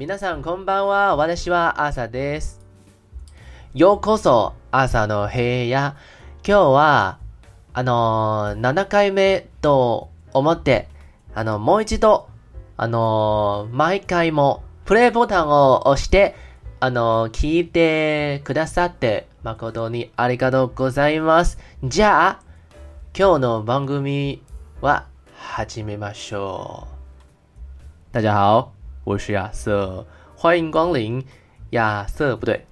皆さんこんばんは。私は朝です。ようこそ朝の部屋。今日はあのー、7回目と思ってあのもう一度あのー、毎回もプレイボタンを押してあのー、闻いてくださって诚にありがとうございます。じゃあ今日の番组は始めましょう。大家好，我是亚瑟，欢迎光临亚瑟不对，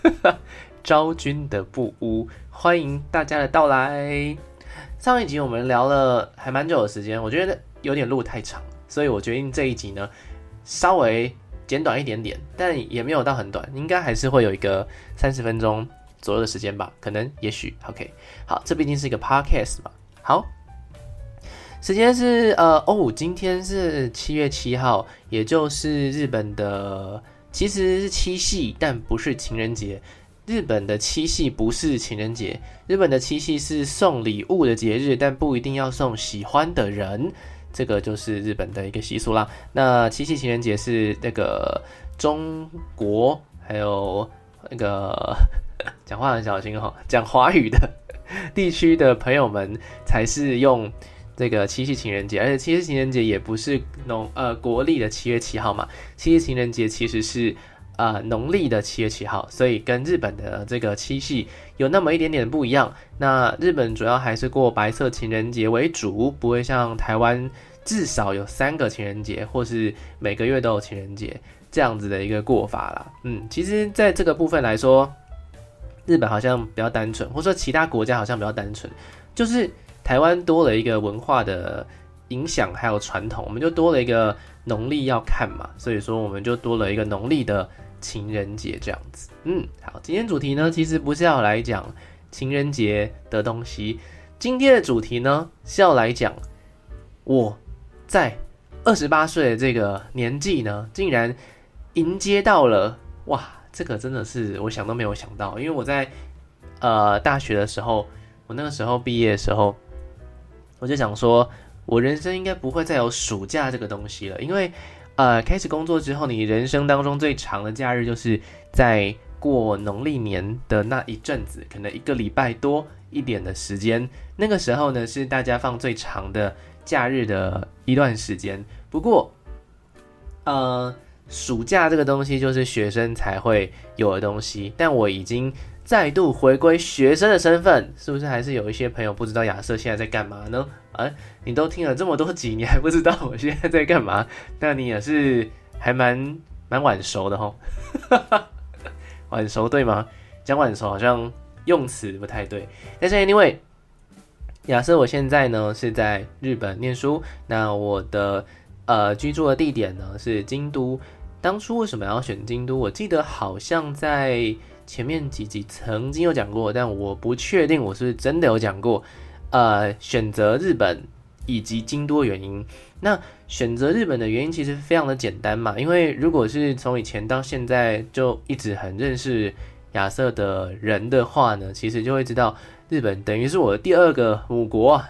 昭君的布屋，欢迎大家的到来。上一集我们聊了还蛮久的时间，我觉得有点录太长，所以我决定这一集呢稍微简短一点点，但也没有到很短，应该还是会有一个三十分钟左右的时间吧，可能也许 OK。好，这毕竟是一个 podcast 嘛，好。时间是呃哦，今天是七月七号，也就是日本的其实是七夕，但不是情人节。日本的七夕不是情人节，日本的七夕是送礼物的节日，但不一定要送喜欢的人。这个就是日本的一个习俗啦。那七夕情人节是那个中国还有那个讲话很小心哦，讲华语的地区的朋友们 才是用。这个七夕情人节，而且七夕情人节也不是农呃国历的七月七号嘛，七夕情人节其实是呃农历的七月七号，所以跟日本的这个七夕有那么一点点不一样。那日本主要还是过白色情人节为主，不会像台湾至少有三个情人节，或是每个月都有情人节这样子的一个过法啦。嗯，其实在这个部分来说，日本好像比较单纯，或者说其他国家好像比较单纯，就是。台湾多了一个文化的影响，还有传统，我们就多了一个农历要看嘛，所以说我们就多了一个农历的情人节这样子。嗯，好，今天主题呢，其实不是要来讲情人节的东西，今天的主题呢是要来讲我在二十八岁的这个年纪呢，竟然迎接到了哇，这个真的是我想都没有想到，因为我在呃大学的时候，我那个时候毕业的时候。我就想说，我人生应该不会再有暑假这个东西了，因为，呃，开始工作之后，你人生当中最长的假日就是在过农历年的那一阵子，可能一个礼拜多一点的时间。那个时候呢，是大家放最长的假日的一段时间。不过，呃，暑假这个东西就是学生才会有的东西，但我已经。再度回归学生的身份，是不是还是有一些朋友不知道亚瑟现在在干嘛呢？啊，你都听了这么多集，你还不知道我现在在干嘛？那你也是还蛮蛮晚熟的哈，晚熟对吗？讲晚熟好像用词不太对。但是 anyway，亚瑟我现在呢是在日本念书，那我的呃居住的地点呢是京都。当初为什么要选京都？我记得好像在。前面几集曾经有讲过，但我不确定我是真的有讲过。呃，选择日本以及京都的原因。那选择日本的原因其实非常的简单嘛，因为如果是从以前到现在就一直很认识亚瑟的人的话呢，其实就会知道日本等于是我的第二个母国啊，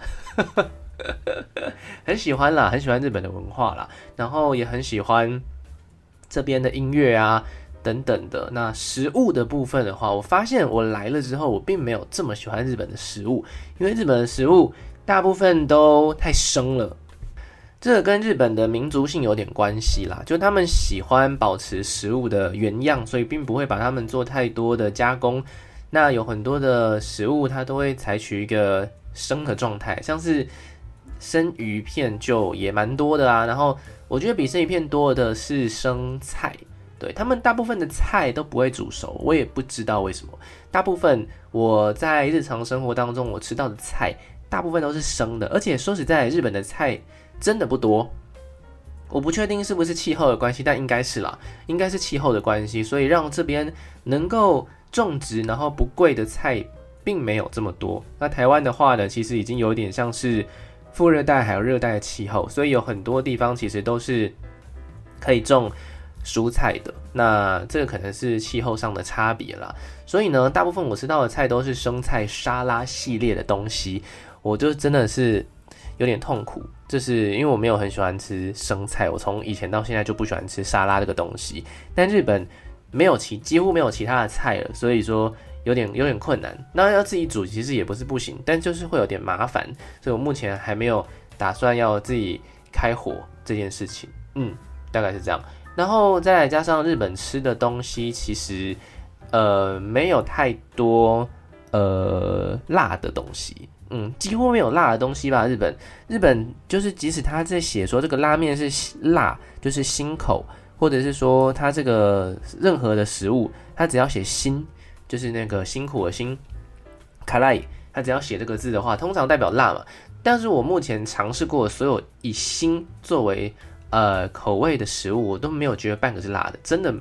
很喜欢啦，很喜欢日本的文化啦，然后也很喜欢这边的音乐啊。等等的，那食物的部分的话，我发现我来了之后，我并没有这么喜欢日本的食物，因为日本的食物大部分都太生了。这跟日本的民族性有点关系啦，就他们喜欢保持食物的原样，所以并不会把它们做太多的加工。那有很多的食物，它都会采取一个生的状态，像是生鱼片就也蛮多的啊。然后我觉得比生鱼片多的是生菜。对，他们大部分的菜都不会煮熟，我也不知道为什么。大部分我在日常生活当中我吃到的菜，大部分都是生的，而且说实在，日本的菜真的不多。我不确定是不是气候的关系，但应该是啦，应该是气候的关系，所以让这边能够种植然后不贵的菜并没有这么多。那台湾的话呢，其实已经有点像是副热带还有热带的气候，所以有很多地方其实都是可以种。蔬菜的，那这个可能是气候上的差别啦，所以呢，大部分我吃到的菜都是生菜沙拉系列的东西，我就真的是有点痛苦，就是因为我没有很喜欢吃生菜，我从以前到现在就不喜欢吃沙拉这个东西。但日本没有其几乎没有其他的菜了，所以说有点有点困难。那要自己煮其实也不是不行，但就是会有点麻烦，所以我目前还没有打算要自己开火这件事情。嗯，大概是这样。然后再加上日本吃的东西，其实呃没有太多呃辣的东西。嗯，几乎没有辣的东西吧？日本，日本就是即使他在写说这个拉面是辣，就是辛口，或者是说他这个任何的食物，他只要写辛，就是那个辛苦的辛，卡拉伊，他只要写这个字的话，通常代表辣嘛。但是我目前尝试过所有以辛作为呃口味的食物，我都没有觉得半个是辣的，真的。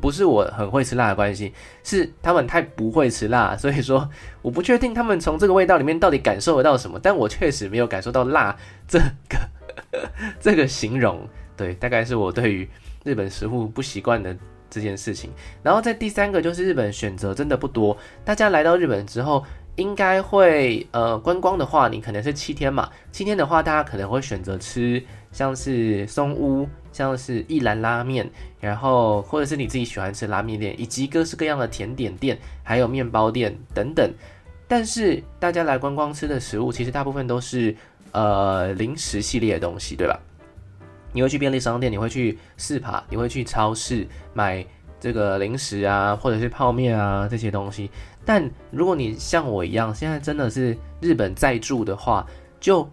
不是我很会吃辣的关系，是他们太不会吃辣，所以说我不确定他们从这个味道里面到底感受得到什么。但我确实没有感受到辣这个这个形容，对，大概是我对于日本食物不习惯的这件事情。然后在第三个就是日本选择真的不多，大家来到日本之后，应该会呃观光的话，你可能是七天嘛，七天的话，大家可能会选择吃像是松屋。像是一兰拉面，然后或者是你自己喜欢吃拉面店，以及各式各样的甜点店，还有面包店等等。但是大家来观光吃的食物，其实大部分都是呃零食系列的东西，对吧？你会去便利商店，你会去四爬，你会去超市买这个零食啊，或者是泡面啊这些东西。但如果你像我一样，现在真的是日本在住的话，就。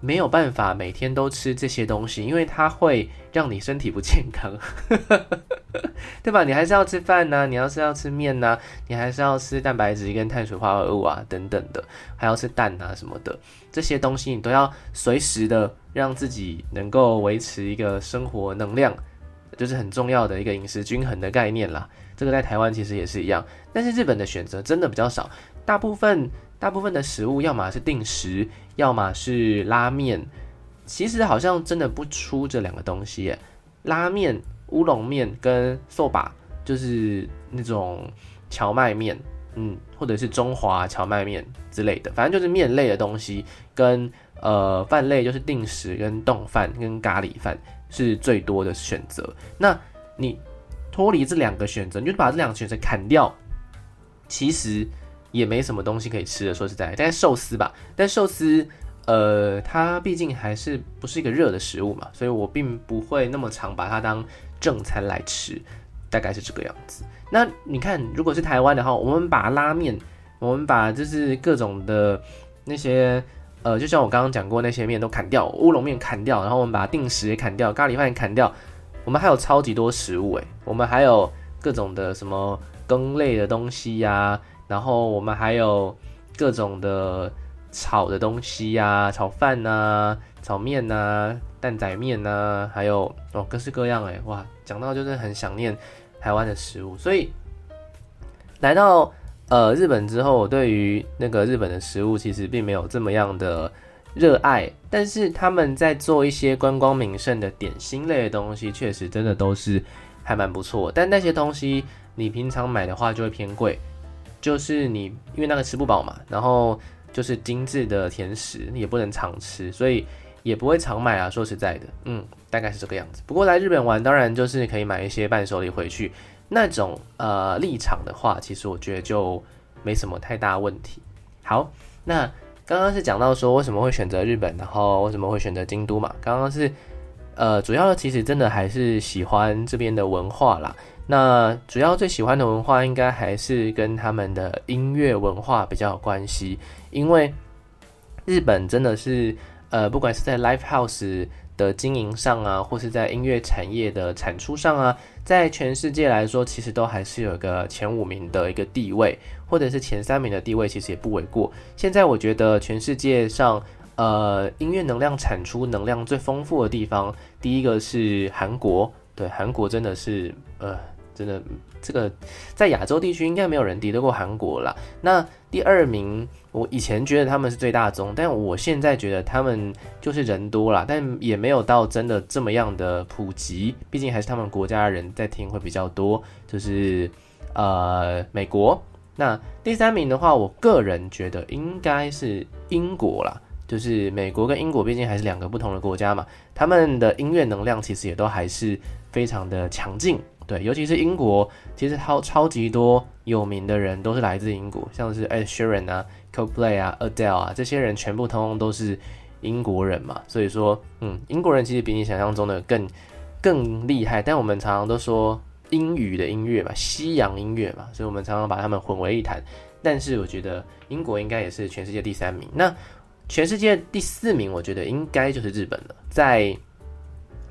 没有办法每天都吃这些东西，因为它会让你身体不健康，对吧？你还是要吃饭呢，你要是要吃面呢，你还是要吃蛋白质跟碳水化合物啊等等的，还要吃蛋啊什么的，这些东西你都要随时的让自己能够维持一个生活能量，就是很重要的一个饮食均衡的概念啦。这个在台湾其实也是一样，但是日本的选择真的比较少，大部分。大部分的食物要么是定时，要么是拉面。其实好像真的不出这两个东西。拉面、乌龙面跟 soba 就是那种荞麦面，嗯，或者是中华荞麦面之类的，反正就是面类的东西。跟呃饭类就是定食跟冻饭跟咖喱饭是最多的选择。那你脱离这两个选择，你就把这两个选择砍掉，其实。也没什么东西可以吃的，说实在，但是寿司吧，但寿司，呃，它毕竟还是不是一个热的食物嘛，所以我并不会那么常把它当正餐来吃，大概是这个样子。那你看，如果是台湾的话，我们把拉面，我们把就是各种的那些，呃，就像我刚刚讲过那些面都砍掉，乌龙面砍掉，然后我们把定食也砍掉，咖喱饭也砍掉，我们还有超级多食物诶，我们还有各种的什么羹类的东西呀、然后我们还有各种的炒的东西呀、炒饭呐、炒面呐、啊，担仔面呐、还有哦各式各样哎，哇，讲到就是很想念台湾的食物。所以来到呃日本之后，我对于那个日本的食物其实并没有这么样的热爱，但是他们在做一些观光名胜的点心类的东西，确实真的都是还蛮不错。但那些东西你平常买的话就会偏贵。就是你，因为那个吃不饱嘛，然后就是精致的甜食，也不能常吃，所以也不会常买啊。说实在的，嗯，大概是这个样子。不过来日本玩，当然就是可以买一些伴手礼回去。那种呃立场的话，其实我觉得就没什么太大问题。好，那刚刚是讲到说为什么会选择日本，然后为什么会选择京都嘛？刚刚是呃主要，其实真的还是喜欢这边的文化啦。那主要最喜欢的文化应该还是跟他们的音乐文化比较有关系，因为日本真的是呃，不管是在 live house 的经营上啊，或是在音乐产业的产出上啊，在全世界来说，其实都还是有个前五名的一个地位，或者是前三名的地位，其实也不为过。现在我觉得全世界上呃，音乐能量产出能量最丰富的地方，第一个是韩国，对，韩国真的是呃。真的，这个在亚洲地区应该没有人敌得过韩国啦。那第二名，我以前觉得他们是最大宗，但我现在觉得他们就是人多啦，但也没有到真的这么样的普及。毕竟还是他们国家的人在听会比较多，就是呃美国。那第三名的话，我个人觉得应该是英国啦。就是美国跟英国毕竟还是两个不同的国家嘛，他们的音乐能量其实也都还是非常的强劲。对，尤其是英国，其实超超级多有名的人都是来自英国，像是 Ed Sheeran 啊、Coldplay 啊、Adele 啊，这些人全部通通都是英国人嘛。所以说，嗯，英国人其实比你想象中的更更厉害。但我们常常都说英语的音乐嘛，西洋音乐嘛，所以我们常常把他们混为一谈。但是我觉得英国应该也是全世界第三名。那全世界第四名，我觉得应该就是日本了，在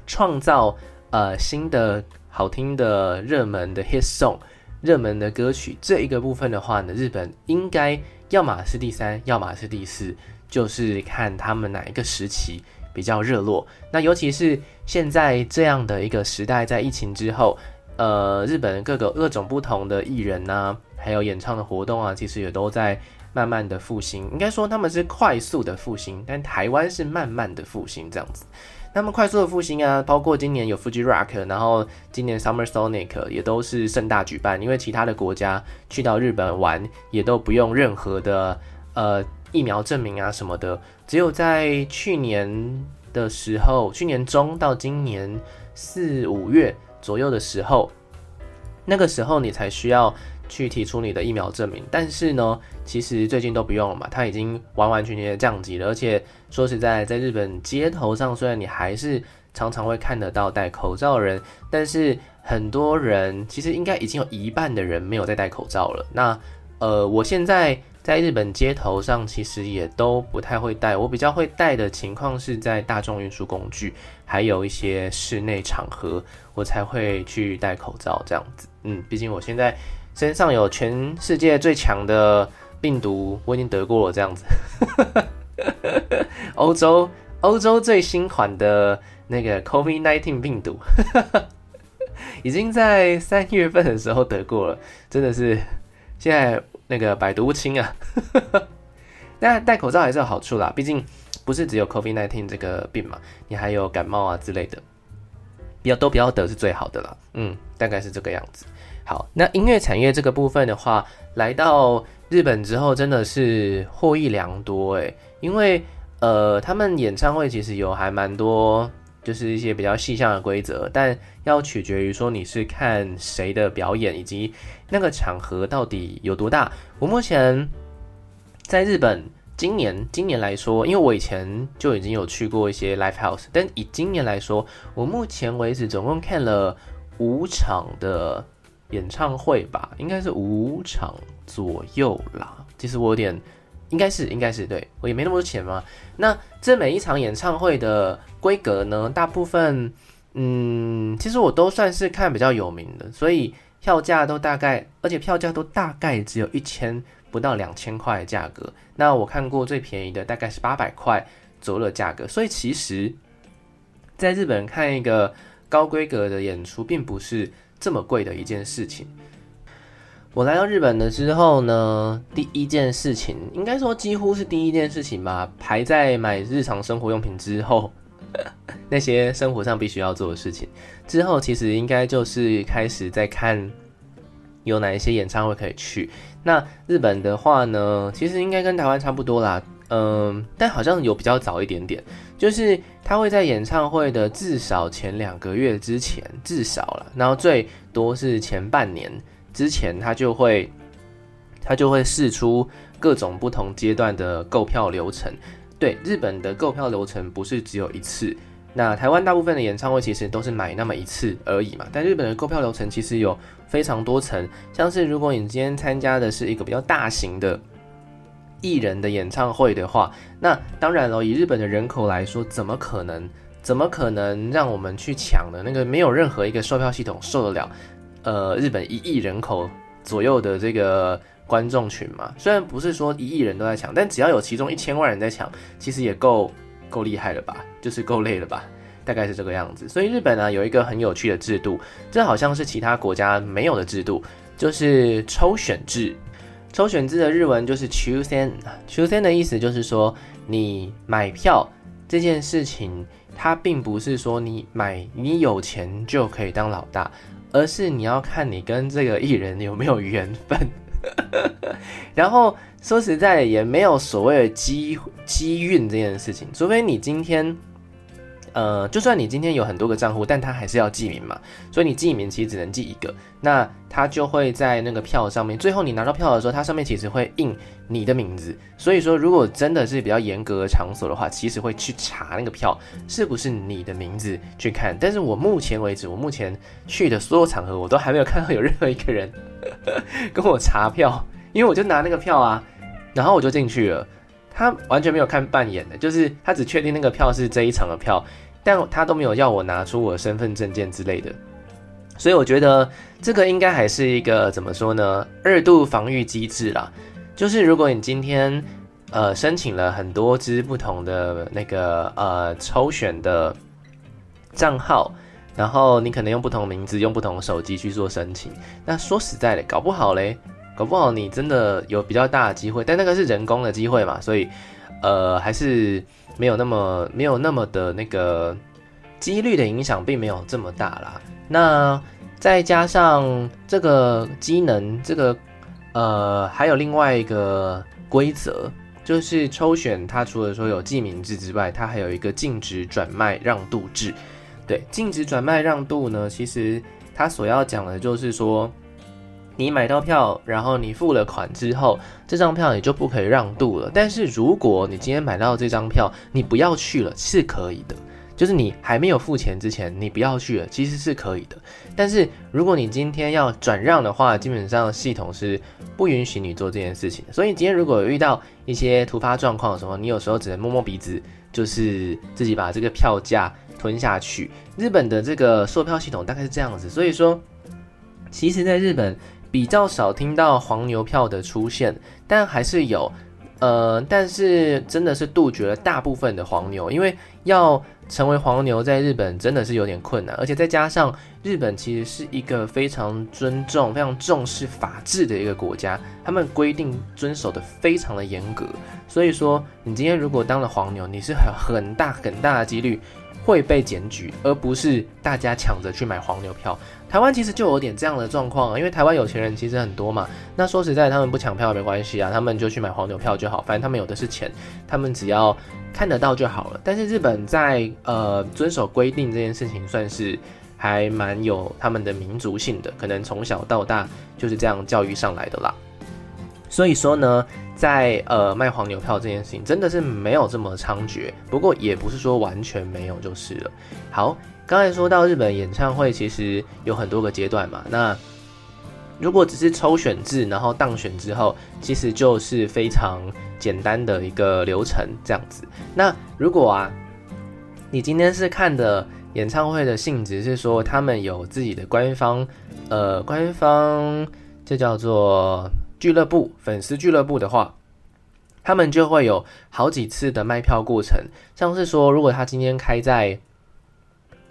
创造呃新的。好听的热门的 hit song，热门的歌曲这一个部分的话呢，日本应该要么是第三，要么是第四，就是看他们哪一个时期比较热络。那尤其是现在这样的一个时代，在疫情之后，呃，日本各个各种不同的艺人啊，还有演唱的活动啊，其实也都在慢慢的复兴。应该说他们是快速的复兴，但台湾是慢慢的复兴这样子。他们快速的复兴啊，包括今年有 Fuji Rock，然后今年 Summer Sonic 也都是盛大举办。因为其他的国家去到日本玩，也都不用任何的呃疫苗证明啊什么的，只有在去年的时候，去年中到今年四五月左右的时候，那个时候你才需要。去提出你的疫苗证明，但是呢，其实最近都不用了嘛，它已经完完全全的降级了。而且说实在，在日本街头上，虽然你还是常常会看得到戴口罩的人，但是很多人其实应该已经有一半的人没有在戴口罩了。那呃，我现在在日本街头上其实也都不太会戴，我比较会戴的情况是在大众运输工具，还有一些室内场合，我才会去戴口罩这样子。嗯，毕竟我现在。身上有全世界最强的病毒，我已经得过了，这样子。欧洲欧洲最新款的那个 COVID-19 病毒，已经在三月份的时候得过了，真的是现在那个百毒不侵啊。但戴口罩还是有好处啦，毕竟不是只有 COVID-19 这个病嘛，你还有感冒啊之类的，比较都不要得是最好的啦。嗯，大概是这个样子。好，那音乐产业这个部分的话，来到日本之后真的是获益良多诶，因为呃，他们演唱会其实有还蛮多，就是一些比较细项的规则，但要取决于说你是看谁的表演，以及那个场合到底有多大。我目前在日本今年今年来说，因为我以前就已经有去过一些 live house，但以今年来说，我目前为止总共看了五场的。演唱会吧，应该是五场左右啦。其实我有点，应该是，应该是，对，我也没那么多钱嘛。那这每一场演唱会的规格呢，大部分，嗯，其实我都算是看比较有名的，所以票价都大概，而且票价都大概只有一千不到两千块的价格。那我看过最便宜的大概是八百块左右的价格。所以其实，在日本看一个高规格的演出，并不是。这么贵的一件事情，我来到日本的之后呢，第一件事情应该说几乎是第一件事情吧，排在买日常生活用品之后，那些生活上必须要做的事情之后，其实应该就是开始在看有哪一些演唱会可以去。那日本的话呢，其实应该跟台湾差不多啦。嗯，但好像有比较早一点点，就是他会在演唱会的至少前两个月之前，至少了，然后最多是前半年之前，他就会他就会试出各种不同阶段的购票流程。对，日本的购票流程不是只有一次，那台湾大部分的演唱会其实都是买那么一次而已嘛，但日本的购票流程其实有非常多层，像是如果你今天参加的是一个比较大型的。艺人的演唱会的话，那当然了，以日本的人口来说，怎么可能？怎么可能让我们去抢呢？那个没有任何一个售票系统受得了，呃，日本一亿人口左右的这个观众群嘛。虽然不是说一亿人都在抢，但只要有其中一千万人在抢，其实也够够厉害了吧？就是够累了吧？大概是这个样子。所以日本呢，有一个很有趣的制度，这好像是其他国家没有的制度，就是抽选制。抽选制的日文就是 choose，choose 的意思就是说，你买票这件事情，它并不是说你买你有钱就可以当老大，而是你要看你跟这个艺人有没有缘分。然后说实在，也没有所谓的机机运这件事情，除非你今天。呃，就算你今天有很多个账户，但他还是要记名嘛，所以你记名其实只能记一个，那他就会在那个票上面，最后你拿到票的时候，它上面其实会印你的名字。所以说，如果真的是比较严格的场所的话，其实会去查那个票是不是你的名字去看。但是我目前为止，我目前去的所有场合，我都还没有看到有任何一个人 跟我查票，因为我就拿那个票啊，然后我就进去了，他完全没有看半眼的，就是他只确定那个票是这一场的票。但他都没有要我拿出我的身份证件之类的，所以我觉得这个应该还是一个怎么说呢？二度防御机制啦。就是如果你今天呃申请了很多支不同的那个呃抽选的账号，然后你可能用不同名字、用不同的手机去做申请，那说实在的，搞不好嘞，搞不好你真的有比较大的机会，但那个是人工的机会嘛，所以呃还是。没有那么没有那么的那个几率的影响，并没有这么大啦。那再加上这个机能，这个呃，还有另外一个规则，就是抽选它除了说有记名制之外，它还有一个禁止转卖让渡制。对，禁止转卖让渡呢，其实它所要讲的就是说。你买到票，然后你付了款之后，这张票你就不可以让渡了。但是如果你今天买到这张票，你不要去了，是可以的。就是你还没有付钱之前，你不要去了，其实是可以的。但是如果你今天要转让的话，基本上系统是不允许你做这件事情。所以今天如果遇到一些突发状况的时候，你有时候只能摸摸鼻子，就是自己把这个票价吞下去。日本的这个售票系统大概是这样子，所以说，其实在日本。比较少听到黄牛票的出现，但还是有，呃，但是真的是杜绝了大部分的黄牛，因为要成为黄牛在日本真的是有点困难，而且再加上日本其实是一个非常尊重、非常重视法治的一个国家，他们规定遵守的非常的严格，所以说你今天如果当了黄牛，你是很很大很大的几率会被检举，而不是大家抢着去买黄牛票。台湾其实就有点这样的状况啊，因为台湾有钱人其实很多嘛。那说实在，他们不抢票没关系啊，他们就去买黄牛票就好，反正他们有的是钱，他们只要看得到就好了。但是日本在呃遵守规定这件事情，算是还蛮有他们的民族性的，可能从小到大就是这样教育上来的啦。所以说呢，在呃卖黄牛票这件事情，真的是没有这么猖獗，不过也不是说完全没有就是了。好。刚才说到日本演唱会，其实有很多个阶段嘛。那如果只是抽选制，然后当选之后，其实就是非常简单的一个流程这样子。那如果啊，你今天是看的演唱会的性质是说他们有自己的官方，呃，官方这叫做俱乐部、粉丝俱乐部的话，他们就会有好几次的卖票过程，像是说如果他今天开在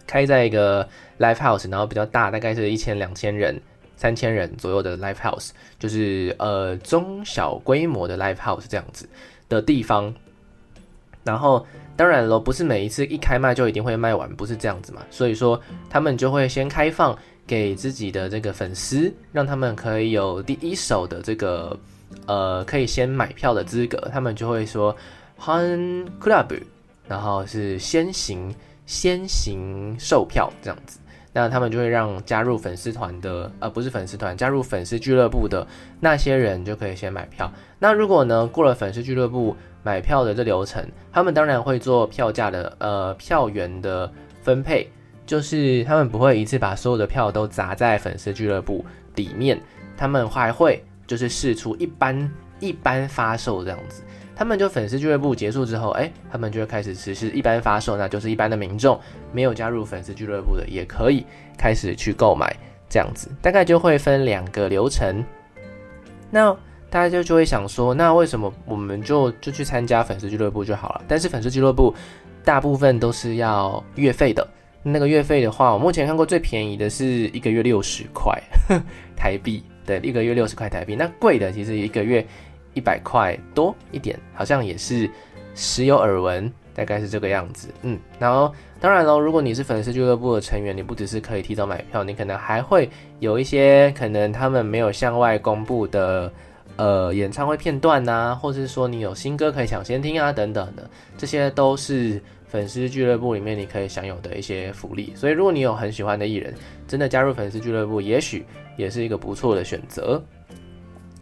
开在一个 live house，然后比较大，大概是一千两千人、三千人左右的 live house，就是呃中小规模的 live house 这样子的地方。然后当然了，不是每一次一开卖就一定会卖完，不是这样子嘛。所以说他们就会先开放给自己的这个粉丝，让他们可以有第一手的这个呃可以先买票的资格。他们就会说 Han Club，然后是先行。先行售票这样子，那他们就会让加入粉丝团的，呃，不是粉丝团，加入粉丝俱乐部的那些人就可以先买票。那如果呢，过了粉丝俱乐部买票的这流程，他们当然会做票价的，呃，票源的分配，就是他们不会一次把所有的票都砸在粉丝俱乐部里面，他们还会就是试出一般一般发售这样子。他们就粉丝俱乐部结束之后，哎，他们就会开始实施一般发售，那就是一般的民众没有加入粉丝俱乐部的也可以开始去购买，这样子大概就会分两个流程。那大家就就会想说，那为什么我们就就去参加粉丝俱乐部就好了？但是粉丝俱乐部大部分都是要月费的，那个月费的话，我目前看过最便宜的是一个月六十块 台币，对，一个月六十块台币。那贵的其实一个月。一百块多一点，好像也是时有耳闻，大概是这个样子。嗯，然后当然喽，如果你是粉丝俱乐部的成员，你不只是可以提早买票，你可能还会有一些可能他们没有向外公布的呃演唱会片段呐、啊，或者是说你有新歌可以抢先听啊等等的，这些都是粉丝俱乐部里面你可以享有的一些福利。所以如果你有很喜欢的艺人，真的加入粉丝俱乐部，也许也是一个不错的选择。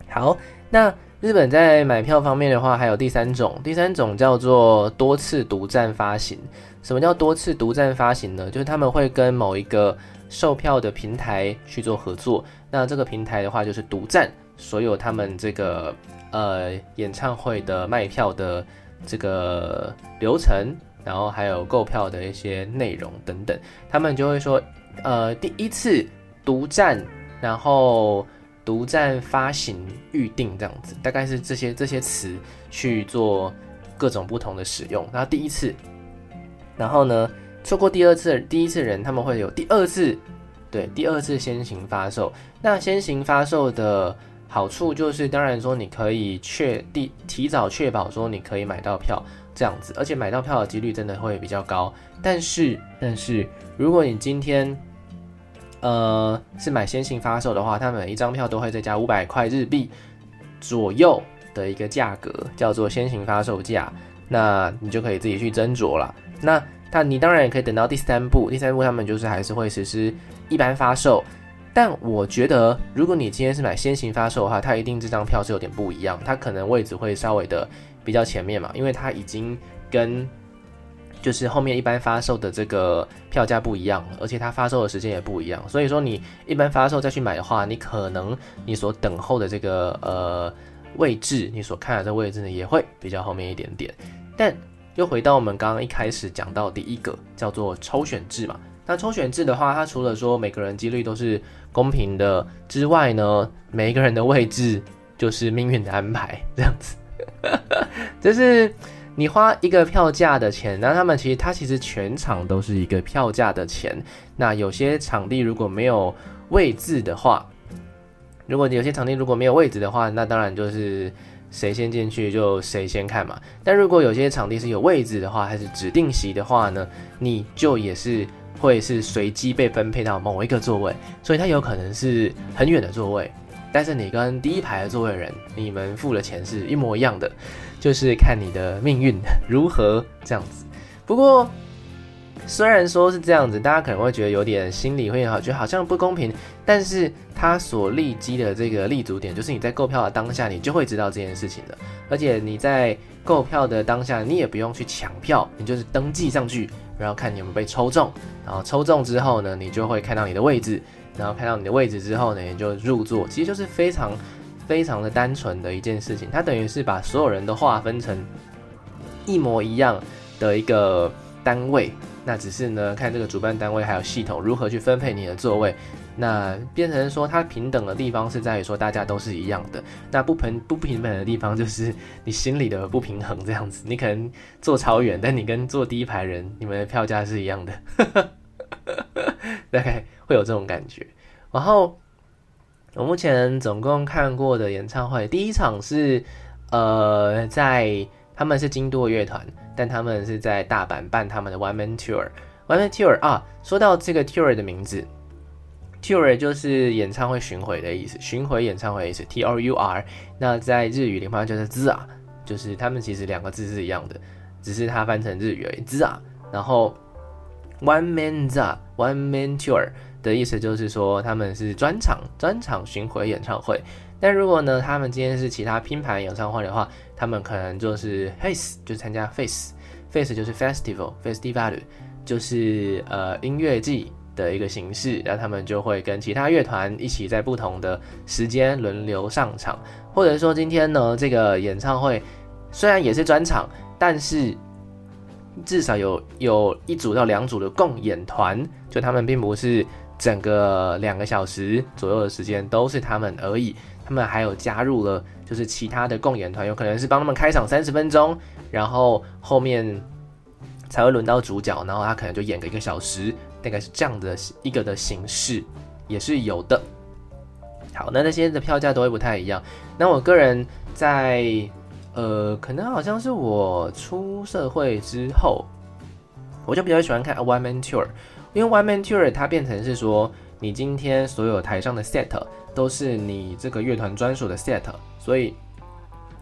好，那日本在买票方面的话，还有第三种，第三种叫做多次独占发行。什么叫多次独占发行呢？就是他们会跟某一个售票的平台去做合作，那这个平台的话就是独占所有他们这个呃演唱会的卖票的这个流程，然后还有购票的一些内容等等，他们就会说呃第一次独占，然后独占发行预定这样子，大概是这些这些词去做各种不同的使用，然后第一次。然后呢，错过第二次、第一次人，他们会有第二次，对，第二次先行发售。那先行发售的好处就是，当然说你可以确定提早确保说你可以买到票这样子，而且买到票的几率真的会比较高。但是，但是如果你今天呃是买先行发售的话，他们每一张票都会再加五百块日币左右的一个价格，叫做先行发售价。那你就可以自己去斟酌了。那但你当然也可以等到第三步，第三步他们就是还是会实施一般发售。但我觉得，如果你今天是买先行发售的话，它一定这张票是有点不一样，它可能位置会稍微的比较前面嘛，因为它已经跟就是后面一般发售的这个票价不一样，而且它发售的时间也不一样。所以说你一般发售再去买的话，你可能你所等候的这个呃位置，你所看的这位置呢，也会比较后面一点点，但。又回到我们刚刚一开始讲到第一个，叫做抽选制嘛。那抽选制的话，它除了说每个人几率都是公平的之外呢，每一个人的位置就是命运的安排，这样子。就是你花一个票价的钱，那他们其实它其实全场都是一个票价的钱。那有些场地如果没有位置的话，如果你有些场地如果没有位置的话，那当然就是。谁先进去就谁先看嘛。但如果有些场地是有位置的话，还是指定席的话呢，你就也是会是随机被分配到某一个座位，所以它有可能是很远的座位，但是你跟第一排的座位人，你们付的钱是一模一样的，就是看你的命运如何这样子。不过。虽然说是这样子，大家可能会觉得有点心里会好，觉得好像不公平。但是它所立基的这个立足点，就是你在购票的当下，你就会知道这件事情的。而且你在购票的当下，你也不用去抢票，你就是登记上去，然后看你有没有被抽中。然后抽中之后呢，你就会看到你的位置，然后看到你的位置之后呢，你就入座。其实就是非常非常的单纯的一件事情。它等于是把所有人都划分成一模一样的一个单位。那只是呢，看这个主办单位还有系统如何去分配你的座位。那变成说，它平等的地方是在于说大家都是一样的。那不平不平等的地方就是你心里的不平衡这样子。你可能坐超远，但你跟坐第一排人，你们的票价是一样的，大概会有这种感觉。然后我目前总共看过的演唱会，第一场是呃在。他们是京都乐团，但他们是在大阪办他们的 One Man Tour。One Man Tour 啊，说到这个 Tour 的名字，Tour 就是演唱会巡回的意思，巡回演唱会的意思，T R U R。那在日语里面就是 ZA，就是他们其实两个字是一样的，只是它翻成日语而已，ZA。然后 One Man ZA，One Man Tour 的意思就是说他们是专场专场巡回演唱会。但如果呢，他们今天是其他拼盘演唱会的话，他们可能就是 FACE，就参加 FACE，FACE 就是 Festival，Festival 就是呃音乐季的一个形式，然后他们就会跟其他乐团一起在不同的时间轮流上场，或者说今天呢，这个演唱会虽然也是专场，但是至少有有一组到两组的共演团，就他们并不是整个两个小时左右的时间都是他们而已。他们还有加入了，就是其他的共演团，有可能是帮他们开场三十分钟，然后后面才会轮到主角，然后他可能就演个一个小时，大概是这样的一个的形式，也是有的。好，那那些的票价都会不太一样。那我个人在呃，可能好像是我出社会之后，我就比较喜欢看 One Man Tour，因为 One Man Tour 它变成是说，你今天所有台上的 set。都是你这个乐团专属的 set，所以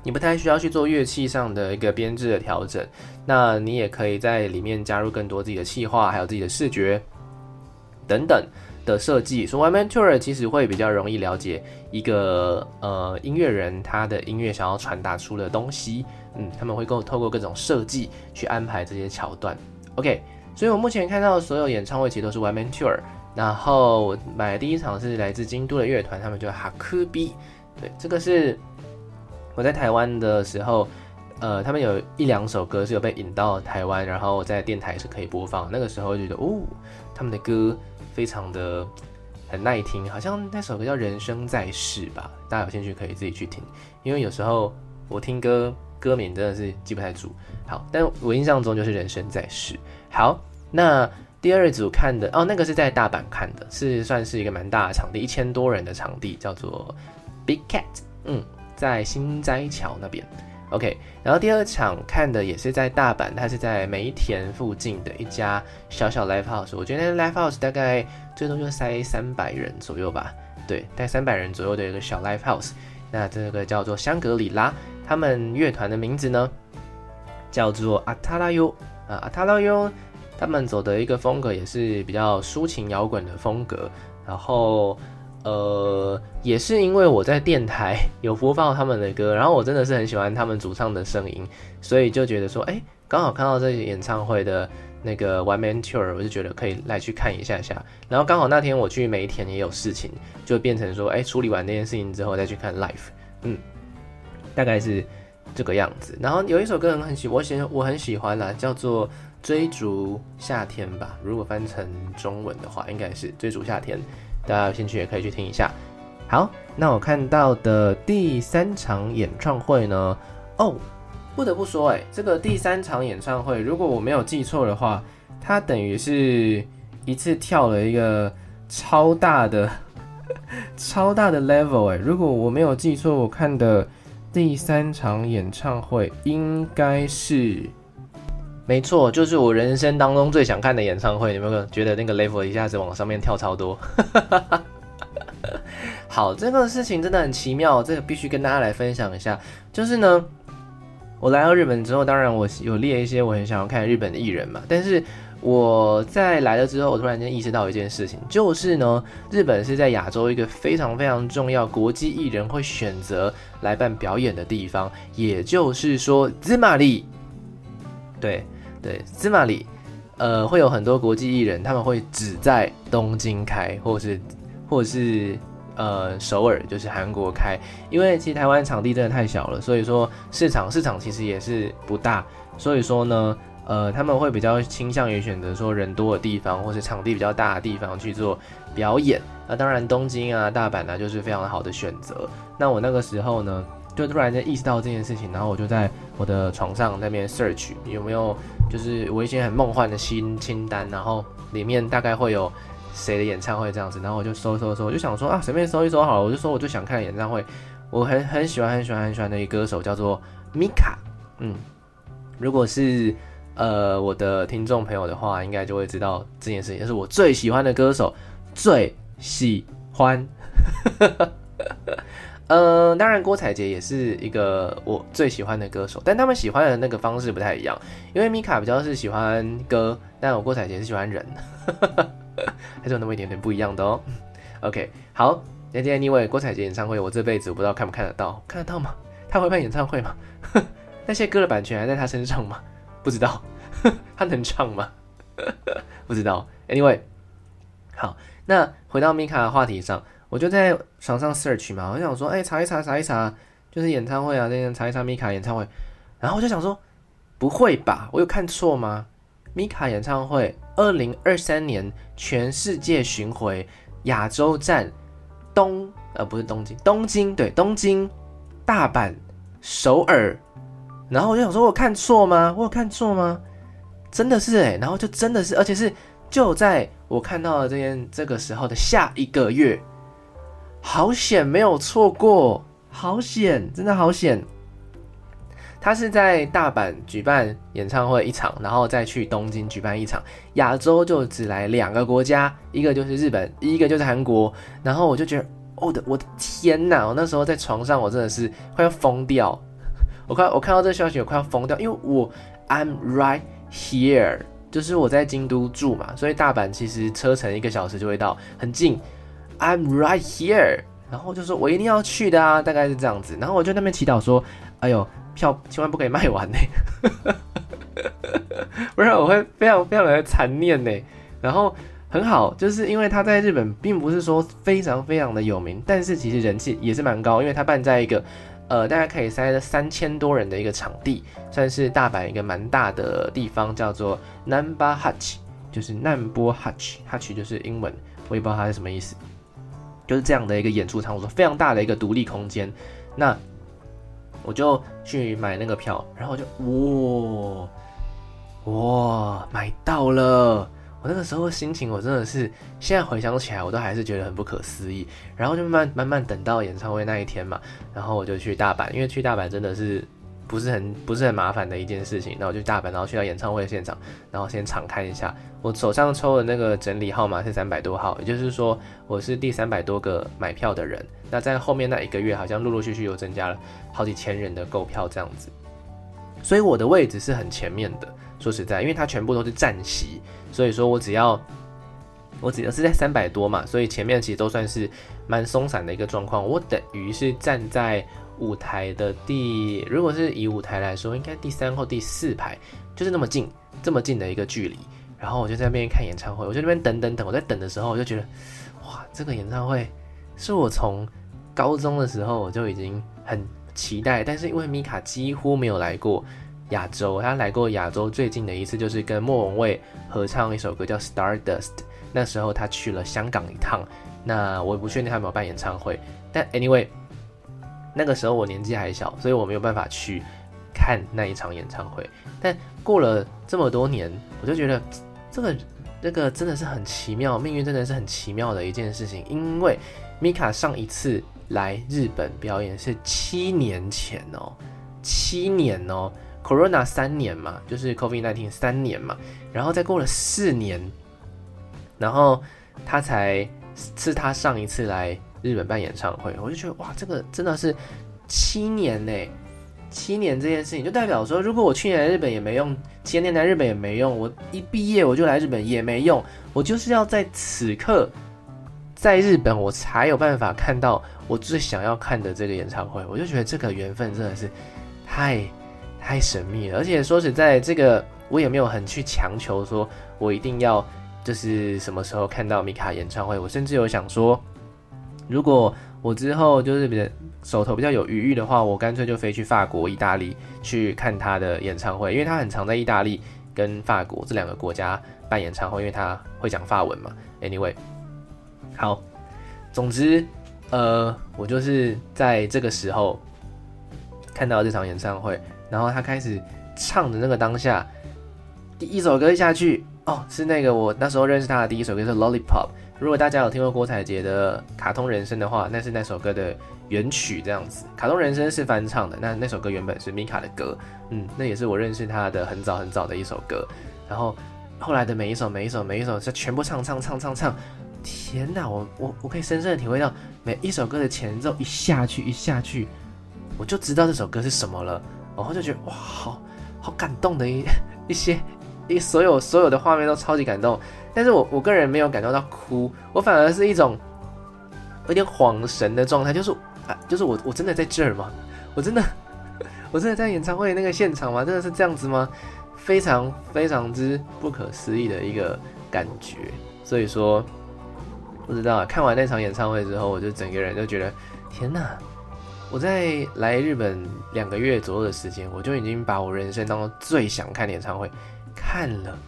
你不太需要去做乐器上的一个编制的调整。那你也可以在里面加入更多自己的气化，还有自己的视觉等等的设计。所以 One Man Tour 其实会比较容易了解一个呃音乐人他的音乐想要传达出的东西。嗯，他们会够透过各种设计去安排这些桥段。OK，所以我目前看到的所有演唱会其实都是 One Man Tour。然后我买的第一场是来自京都的乐团，他们叫 Hakubi。对，这个是我在台湾的时候，呃，他们有一两首歌是有被引到台湾，然后在电台是可以播放。那个时候就觉得，哦，他们的歌非常的很耐听，好像那首歌叫《人生在世》吧。大家有兴趣可以自己去听，因为有时候我听歌歌名真的是记不太住。好，但我印象中就是《人生在世》。好，那。第二组看的哦，那个是在大阪看的，是算是一个蛮大的场地，一千多人的场地，叫做 Big Cat，嗯，在心斋桥那边。OK，然后第二场看的也是在大阪，它是在梅田附近的一家小小 Live House，我觉得 Live House 大概最多就塞三百人左右吧，对，带三百人左右的一个小 Live House。那这个叫做香格里拉，他们乐团的名字呢叫做阿塔拉优啊，阿塔拉优。他们走的一个风格也是比较抒情摇滚的风格，然后呃，也是因为我在电台 有播放他们的歌，然后我真的是很喜欢他们主唱的声音，所以就觉得说，哎，刚好看到这演唱会的那个 One Man Tour，我就觉得可以来去看一下下。然后刚好那天我去梅田也有事情，就变成说，哎，处理完那件事情之后再去看 Life，嗯，大概是这个样子。然后有一首歌很很喜，我喜我很喜欢啦，叫做。追逐夏天吧，如果翻成中文的话，应该是追逐夏天。大家有兴趣也可以去听一下。好，那我看到的第三场演唱会呢？哦，不得不说，哎，这个第三场演唱会，如果我没有记错的话，它等于是一次跳了一个超大的、超大的 level，哎，如果我没有记错，我看的第三场演唱会应该是。没错，就是我人生当中最想看的演唱会。有没有觉得那个 level 一下子往上面跳超多？好，这个事情真的很奇妙，这个必须跟大家来分享一下。就是呢，我来到日本之后，当然我有列一些我很想要看日本的艺人嘛。但是我在来了之后，我突然间意识到一件事情，就是呢，日本是在亚洲一个非常非常重要国际艺人会选择来办表演的地方。也就是说，つまり， 对。对，つまり，呃，会有很多国际艺人，他们会只在东京开，或者是，或者是，呃，首尔，就是韩国开，因为其实台湾场地真的太小了，所以说市场市场其实也是不大，所以说呢，呃，他们会比较倾向于选择说人多的地方，或是场地比较大的地方去做表演。那当然，东京啊、大阪啊，就是非常好的选择。那我那个时候呢，就突然间意识到这件事情，然后我就在 我的床上那边 search 有没有，就是我一些很梦幻的新清单，然后里面大概会有谁的演唱会这样子，然后我就搜搜搜，我就想说啊，随便搜一搜好了，我就说我就想看演唱会，我很很喜欢很喜欢很喜欢的一歌手叫做 Mika，嗯，如果是呃我的听众朋友的话，应该就会知道这件事情，就是我最喜欢的歌手，最喜欢。嗯，当然郭采洁也是一个我最喜欢的歌手，但他们喜欢的那个方式不太一样，因为米卡比较是喜欢歌，但我郭采洁是喜欢人，还是有那么一点点不一样的哦。OK，好，那今天因为郭采洁演唱会，我这辈子我不知道看不看得到，看得到吗？他会办演唱会吗？那些歌的版权还在他身上吗？不知道，他能唱吗？不知道。Anyway，好，那回到米卡的话题上。我就在床上 search 嘛，我就想说，哎、查一查，查一查，就是演唱会啊，那天查一查米卡演唱会，然后我就想说，不会吧，我有看错吗？米卡演唱会，二零二三年全世界巡回亚洲站，东呃不是东京，东京对，东京、大阪、首尔，然后我就想说，我有看错吗？我有看错吗？真的是哎、然后就真的是，而且是就在我看到的这件这个时候的下一个月。好险没有错过，好险，真的好险。他是在大阪举办演唱会一场，然后再去东京举办一场。亚洲就只来两个国家，一个就是日本，一个就是韩国。然后我就觉得，我的我的天哪！我那时候在床上，我真的是快要疯掉。我快我看到这消息，我快要疯掉，因为我 I'm right here，就是我在京都住嘛，所以大阪其实车程一个小时就会到，很近。I'm right here，然后就说我一定要去的啊，大概是这样子。然后我就那边祈祷说，哎呦，票千万不可以卖完呢，不然我会非常非常的残念呢。然后很好，就是因为他在日本并不是说非常非常的有名，但是其实人气也是蛮高，因为他办在一个。呃，大概可以塞了三千多人的一个场地，算是大阪一个蛮大的地方，叫做 Namba Hatch，就是难波 Hatch，Hatch 就是英文，我也不知道它是什么意思，就是这样的一个演出场所，非常大的一个独立空间。那我就去买那个票，然后就哇哇买到了。我那个时候心情，我真的是现在回想起来，我都还是觉得很不可思议。然后就慢慢慢慢等到演唱会那一天嘛，然后我就去大阪，因为去大阪真的是不是很不是很麻烦的一件事情。然后我就大阪，然后去到演唱会现场，然后先场看一下。我手上抽的那个整理号码是三百多号，也就是说我是第三百多个买票的人。那在后面那一个月，好像陆陆续续又增加了好几千人的购票这样子，所以我的位置是很前面的。说实在，因为它全部都是站席，所以说我只要我只要是在三百多嘛，所以前面其实都算是蛮松散的一个状况。我等于是站在舞台的第，如果是以舞台来说，应该第三或第四排，就是那么近，这么近的一个距离。然后我就在那边看演唱会，我就在那边等等等。我在等的时候，我就觉得，哇，这个演唱会是我从高中的时候我就已经很期待，但是因为米卡几乎没有来过。亚洲，他来过亚洲最近的一次就是跟莫文蔚合唱一首歌叫《Stardust》，那时候他去了香港一趟。那我也不确定他有没有办演唱会，但 anyway，那个时候我年纪还小，所以我没有办法去看那一场演唱会。但过了这么多年，我就觉得这个这个真的是很奇妙，命运真的是很奇妙的一件事情。因为米卡上一次来日本表演是七年前哦，七年哦。Corona 三年嘛，就是 COVID-19 三年嘛，然后再过了四年，然后他才是他上一次来日本办演唱会，我就觉得哇，这个真的是七年呢，七年这件事情就代表说，如果我去年来日本也没用，前年来日本也没用，我一毕业我就来日本也没用，我就是要在此刻在日本，我才有办法看到我最想要看的这个演唱会，我就觉得这个缘分真的是太。太神秘了，而且说实在，这个我也没有很去强求，说我一定要就是什么时候看到米卡演唱会。我甚至有想说，如果我之后就是比较手头比较有余裕的话，我干脆就飞去法国、意大利去看他的演唱会，因为他很常在意大利跟法国这两个国家办演唱会，因为他会讲法文嘛。Anyway，好，总之，呃，我就是在这个时候看到这场演唱会。然后他开始唱的那个当下，第一首歌下去，哦，是那个我那时候认识他的第一首歌是《Lollipop》。如果大家有听过郭采洁的《卡通人生》的话，那是那首歌的原曲这样子。《卡通人生》是翻唱的，那那首歌原本是米卡的歌，嗯，那也是我认识他的很早很早的一首歌。然后后来的每一首每一首每一首是全部唱唱唱唱唱，天哪，我我我可以深深的体会到每一首歌的前奏一下去一下去，我就知道这首歌是什么了。然后就觉得哇，好好感动的一一些一所有所有的画面都超级感动，但是我我个人没有感动到哭，我反而是一种有点恍神的状态，就是啊，就是我我真的在这儿吗？我真的 我真的在演唱会那个现场吗？真的是这样子吗？非常非常之不可思议的一个感觉，所以说不知道啊，看完那场演唱会之后，我就整个人就觉得天哪！我在来日本两个月左右的时间，我就已经把我人生当中最想看的演唱会看了，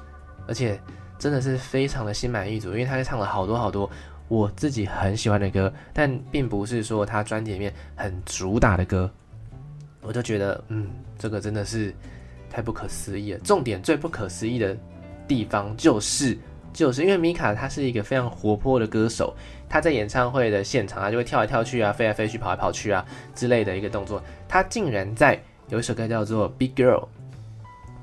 而且真的是非常的心满意足，因为他唱了好多好多我自己很喜欢的歌，但并不是说他专辑里面很主打的歌，我就觉得，嗯，这个真的是太不可思议了。重点最不可思议的地方就是。就是因为米卡他是一个非常活泼的歌手，他在演唱会的现场，他就会跳来跳去啊，飞来飞去，跑来跑去啊之类的一个动作。他竟然在有一首歌叫做《Big Girl》，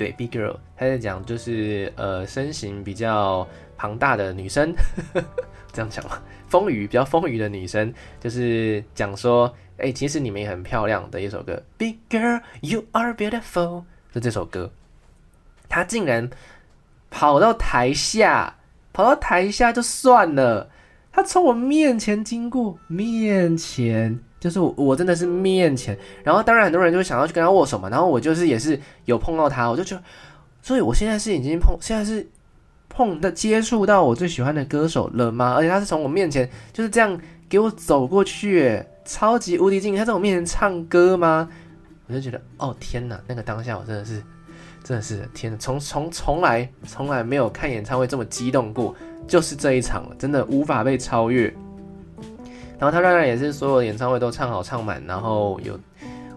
对，《Big Girl》，他在讲就是呃身形比较庞大的女生，这样讲嘛，丰腴比较丰腴的女生，就是讲说，哎、其实你们也很漂亮的一首歌，Big Girl You Are Beautiful，就这首歌，她竟然跑到台下，跑到台下就算了，她从我面前经过，面前就是我，我真的是面前，然后当然很多人就会想要去跟他握手嘛，然后我就是也是有碰到他，我就觉得，所以我现在是已经碰，现在是。碰的接触到我最喜欢的歌手了吗？而且他是从我面前就是这样给我走过去，超级无敌近。他在我面前唱歌吗？我就觉得，哦天哪，那个当下我真的是，真的是天哪，从从从来从来没有看演唱会这么激动过，就是这一场了，真的无法被超越。然后他当然也是所有演唱会都唱好唱满，然后有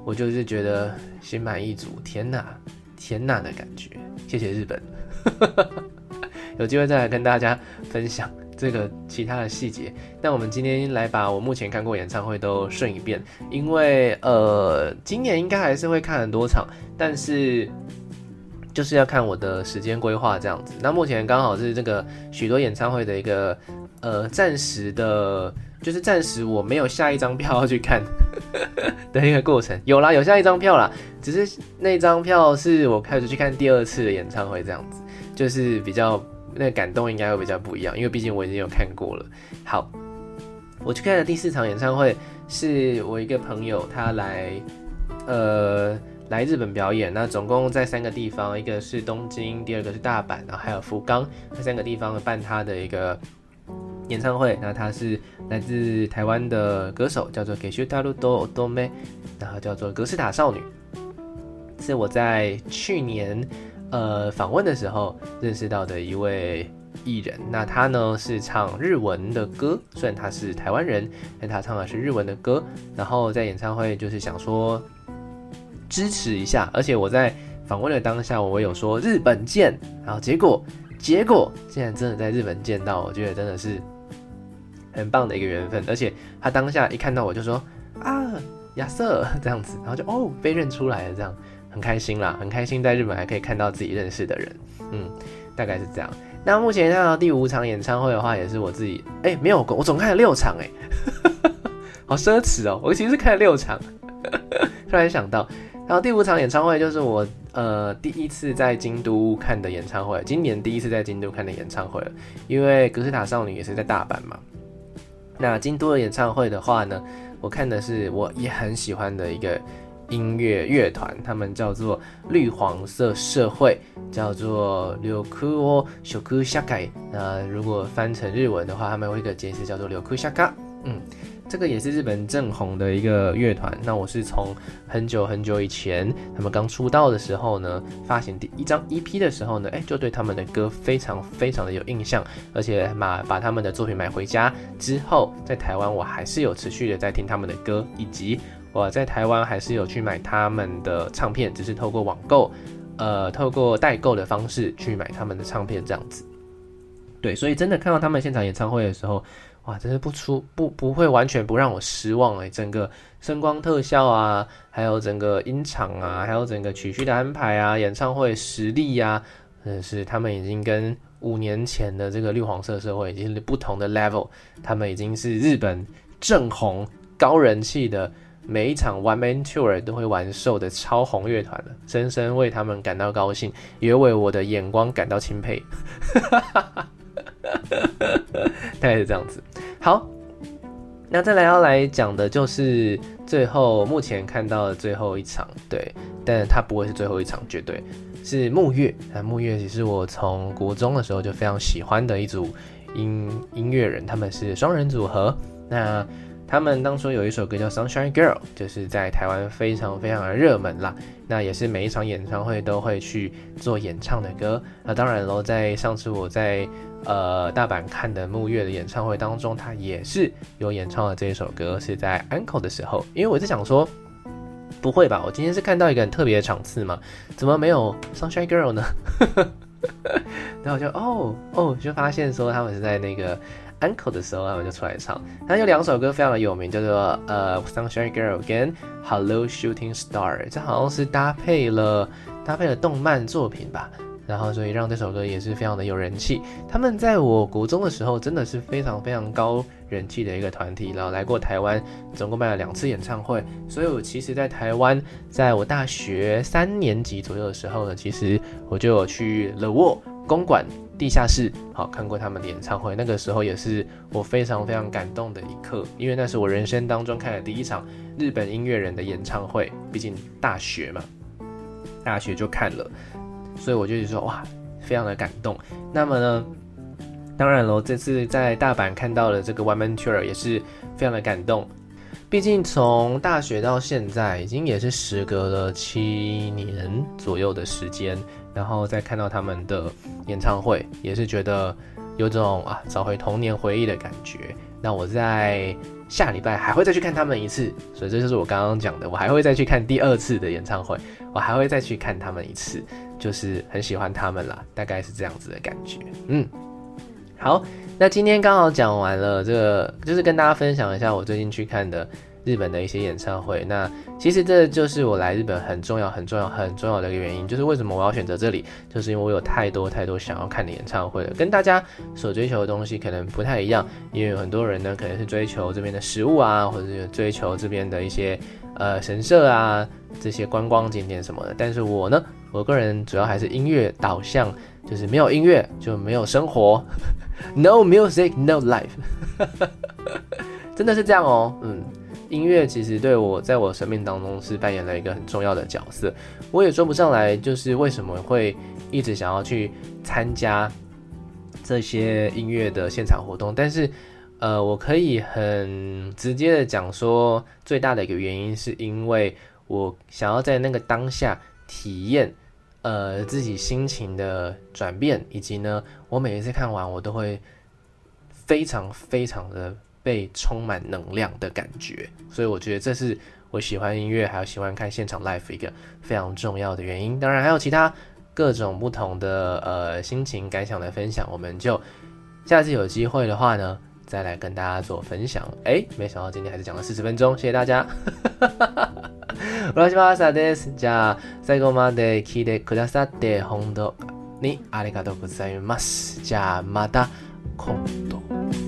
我就是觉得心满意足，天哪天哪的感觉。谢谢日本。有机会再来跟大家分享这个其他的细节。那我们今天来把我目前看过演唱会都顺一遍，因为呃，今年应该还是会看很多场，但是就是要看我的时间规划这样子。那目前刚好是这个许多演唱会的一个呃暂时的，就是暂时我没有下一张票要去看 的一个过程。有啦，有下一张票啦，只是那张票是我开始去看第二次的演唱会这样子，就是比较。那个感动应该会比较不一样，因为毕竟我已经有看过了。好，我去看的第四场演唱会是我一个朋友他来，呃，来日本表演。那总共在三个地方，一个是东京，第二个是大阪，然后还有福冈，这三个地方办他的一个演唱会。那他是来自台湾的歌手，叫做 Geshutaru d o d o m e 然后叫做格斯塔少女，是我在去年。呃，访问的时候认识到的一位艺人，那他呢是唱日文的歌，虽然他是台湾人，但他唱的是日文的歌。然后在演唱会就是想说支持一下，而且我在访问的当下，我有说日本见，然后结果结果竟然真的在日本见到，我觉得真的是很棒的一个缘分。而且他当下一看到我就说啊亚瑟这样子，然后就哦被认出来了这样。很开心啦，很开心在日本还可以看到自己认识的人，嗯，大概是这样。那目前看到第五场演唱会的话，也是我自己，哎、没有，我总看了六场，哎，好奢侈哦，我其实是看了六场，突然想到，然后第五场演唱会就是我呃第一次在京都看的演唱会，今年第一次在京都看的演唱会了，因为格斯塔少女也是在大阪嘛。那京都的演唱会的话呢，我看的是我也很喜欢的一个。音乐乐团，他们叫做绿黄色社会，叫做绿を食社会。那如果翻成日文的话，他们有一个解释叫做绿社会。嗯，这个也是日本正红的一个乐团。那我是从很久很久以前，他们刚出道的时候呢，发行第一张 EP 的时候呢，哎，就对他们的歌非常非常的有印象，而且买把他们的作品买回家之后，在台湾我还是有持续的在听他们的歌，以及。我在台湾还是有去买他们的唱片，只是透过网购，呃，透过代购的方式去买他们的唱片这样子。对，所以真的看到他们现场演唱会的时候，哇，真是不出不不会完全不让我失望哎！整个声光特效啊，还有整个音场啊，还有整个曲序的安排啊，演唱会实力呀，真的是他们已经跟五年前的这个绿黄色社会已经是不同的 level，他们已经是日本正红高人气的。每一场 One Man Tour 都会完售的超红乐团了，深深为他们感到高兴，也为我的眼光感到钦佩。哈哈哈哈哈大概是这样子。好，那再来要来讲的就是最后目前看到的最后一场，对，但它不会是最后一场，绝对是木月。那木月也是我从国中的时候就非常喜欢的一组音音乐人，他们是双人组合。那他们当初有一首歌叫《Sunshine Girl》，就是在台湾非常非常的热门啦。那也是每一场演唱会都会去做演唱的歌。那当然喽，在上次我在呃大阪看的木月的演唱会当中，他也是有演唱了这一首歌，是在 Encore 的时候。因为我在想说，不会吧？我今天是看到一个很特别的场次嘛，怎么没有《Sunshine Girl》呢？然后就哦哦，就发现说他们是在那个。Encore 的时候，他们就出来唱。他有两首歌非常的有名，叫做呃《Sunshine Girl》跟《Hello Shooting Star》。这好像是搭配了搭配了动漫作品吧？然后所以让这首歌也是非常的有人气。他们在我国中的时候真的是非常非常高人气的一个团体，然后来过台湾，总共办了两次演唱会。所以我其实，在台湾，在我大学三年级左右的时候呢，其实我就有去 The Wall 公馆地下室，好看过他们的演唱会。那个时候也是我非常非常感动的一刻，因为那是我人生当中看的第一场日本音乐人的演唱会。毕竟大学嘛，大学就看了。所以我就说哇，非常的感动。那么呢，当然了，这次在大阪看到了这个 One Man Tour 也是非常的感动。毕竟从大学到现在，已经也是时隔了七年左右的时间，然后再看到他们的演唱会，也是觉得有种啊找回童年回忆的感觉。那我在下礼拜还会再去看他们一次，所以这就是我刚刚讲的，我还会再去看第二次的演唱会，我还会再去看他们一次。就是很喜欢他们啦，大概是这样子的感觉。嗯，好，那今天刚好讲完了这个，就是跟大家分享一下我最近去看的日本的一些演唱会。那其实这就是我来日本很重要、很重要、很重要的一个原因，就是为什么我要选择这里，就是因为我有太多太多想要看的演唱会了，跟大家所追求的东西可能不太一样。因为有很多人呢，可能是追求这边的食物啊，或者是追求这边的一些呃神社啊，这些观光景点什么的。但是我呢，我个人主要还是音乐导向，就是没有音乐就没有生活，No music, no life，真的是这样哦。嗯，音乐其实对我在我生命当中是扮演了一个很重要的角色。我也说不上来，就是为什么会一直想要去参加这些音乐的现场活动。但是，呃，我可以很直接的讲说，最大的一个原因是因为我想要在那个当下体验。呃，自己心情的转变，以及呢，我每一次看完，我都会非常非常的被充满能量的感觉，所以我觉得这是我喜欢音乐，还有喜欢看现场 live 一个非常重要的原因。当然，还有其他各种不同的呃心情感想的分享，我们就下次有机会的话呢，再来跟大家做分享。诶，没想到今天还是讲了四十分钟，谢谢大家。私は朝です。じゃあ、最后まで闻いてくださって本当にありがとうございます。じゃあ、また今度。